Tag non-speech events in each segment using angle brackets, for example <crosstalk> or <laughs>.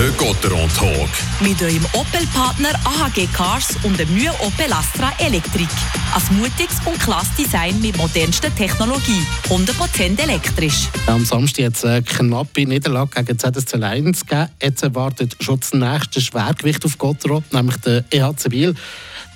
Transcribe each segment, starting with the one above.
Der Gotteron Talk. Mit eurem Opel-Partner AHG Cars und dem neuen Opel Astra Elektrik. Ein mutiges und klasse Design mit modernster Technologie. 100% elektrisch. Am Samstag hat es eine knappe Niederlage gegen ZSC 1 gegeben. Jetzt erwartet schon das nächste Schwergewicht auf Gotteron, nämlich der EHC Biel.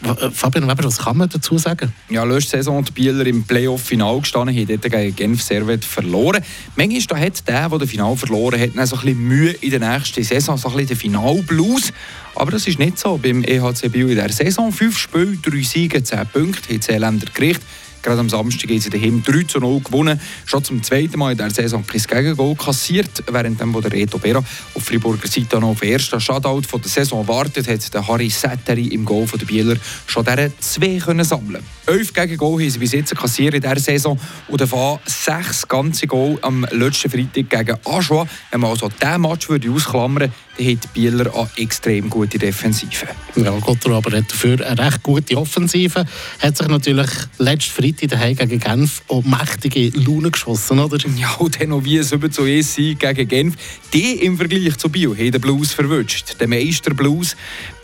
Äh, Fabian Weber, was kann man dazu sagen? Ja, letzte Saison die Bieler im Playoff-Final gestanden, haben dort gegen Genf Servet verloren. Manchmal hat der, der das Final verloren hat, so ein bisschen Mühe in der nächsten Saison, so ein bisschen den Final-Blues. Aber das ist nicht so beim EHC Biel in der Saison. Fünf Spiele, drei Siege, zehn Punkte, hat Länder gerichtet. Gerade am Samstag haben sie daheim 3 zu 0 gewonnen. Schon zum zweiten Mal in der Saison kein Gegengol kassiert. Während dem, wo der Reto Bera auf Friburger Seite noch auf den ersten Shutout von der Saison wartet, hat der Harry Setteri im Goal der Bieler schon deren zwei können sammeln. Elf Gegengol haben sie bis jetzt kassiert in dieser Saison und davon sechs ganze Goal am letzten Freitag gegen Aschua. Wenn man also diesen Match würde ausklammern dann hat die Bieler eine extrem gute Defensive. Ja, Gotthard aber hat dafür eine recht gute Offensive. Hat sich natürlich letzten Freitag daheim gegen Genf auch mächtige Laune geschossen, oder? <laughs> Ja, und dann noch wie 7 zu 1 Sieg gegen Genf. Die im Vergleich zu Bio haben den Blues verwünscht. Den Meister Blues,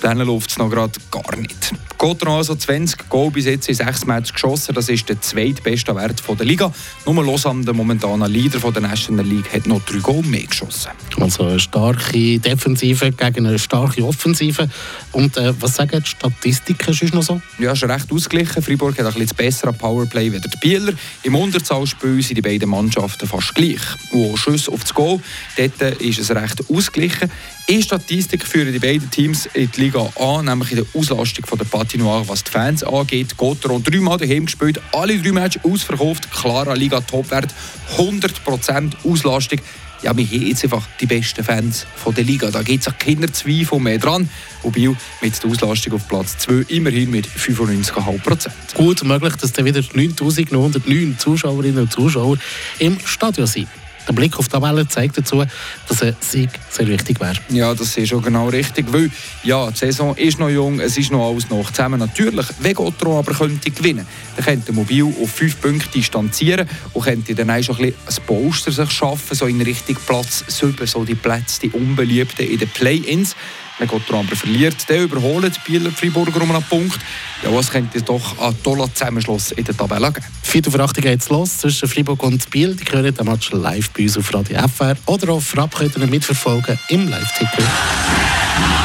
denen läuft es noch gerade gar nicht. Gotthard also 20 Goal bis jetzt in 6 Matches geschossen. Das ist der zweitbeste Wert der Liga. Nur Lausanne, der momentane Leader der National League, hat noch 3 Goal mehr geschossen. Also eine starke Defensive gegen eine starke Offensive. Und äh, was sagen die Statistiken ist noch so? Ja, ist recht ausgeglichen. Freiburg hat ein bisschen besseres Powerplay wie der Bieler. Im Unterzahlspiel sind die beiden Mannschaften fast gleich. Und Schuss auf das Goal, dort ist es recht ausgeglichen. In Statistik führen die beiden Teams in die Liga an, nämlich in der Auslastung von der Patinoire, was die Fans angeht. Gotteron dreimal daheim gespielt, alle drei Matches ausverkauft, klarer Liga-Topwert, 100% Auslastung ja, wir haben jetzt einfach die besten Fans von der Liga. Da gibt es auch keine Zweifel mehr dran. Biel mit der Auslastung auf Platz 2 immerhin mit 95,5% Gut möglich, dass dann wieder 9909 Zuschauerinnen und Zuschauer im Stadion sind. Der Blick auf die Tabelle zeigt dazu, dass ein Sieg sehr wichtig wäre. Ja, das ist schon genau richtig, weil ja, die Saison ist noch jung, es ist noch alles noch zusammen. Natürlich, wenn aber könnte gewinnen, dann könnte Mobil auf fünf Punkte distanzieren und könnte dann auch schon ein, bisschen ein Poster sich schaffen, so in Richtung Platz 7, so die Plätze, die unbeliebten in den Play-Ins. Wenn Gotro aber verliert, dann überholen die Bieler Freiburger um einen Punkt. Ja, was könnte doch ein toller Zusammenschluss in der Tabelle geben? Viertel vor 8 geht es los zwischen Freiburg und Biel. Die hören den Match live bei uns auf Radio FR oder auf ihr mitverfolgen im Live-Ticker.